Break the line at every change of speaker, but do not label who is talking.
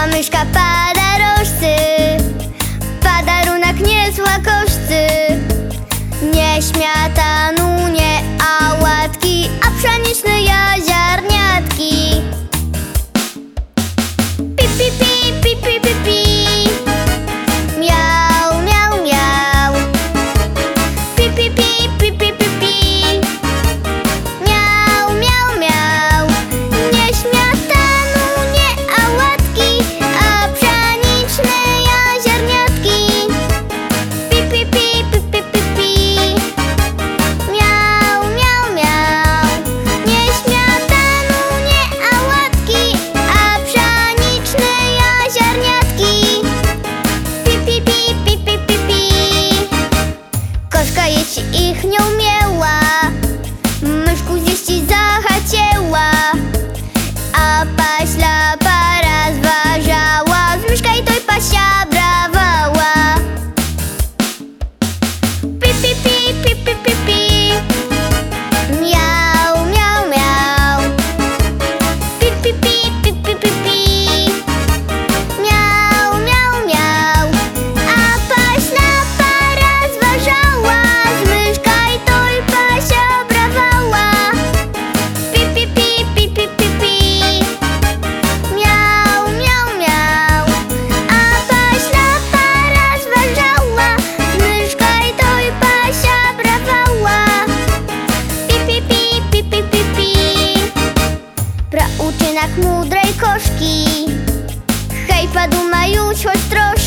Vamos escapar. Вищі загадки Prauczynak mudrej koszki. Hej, padł majuś, choć troszki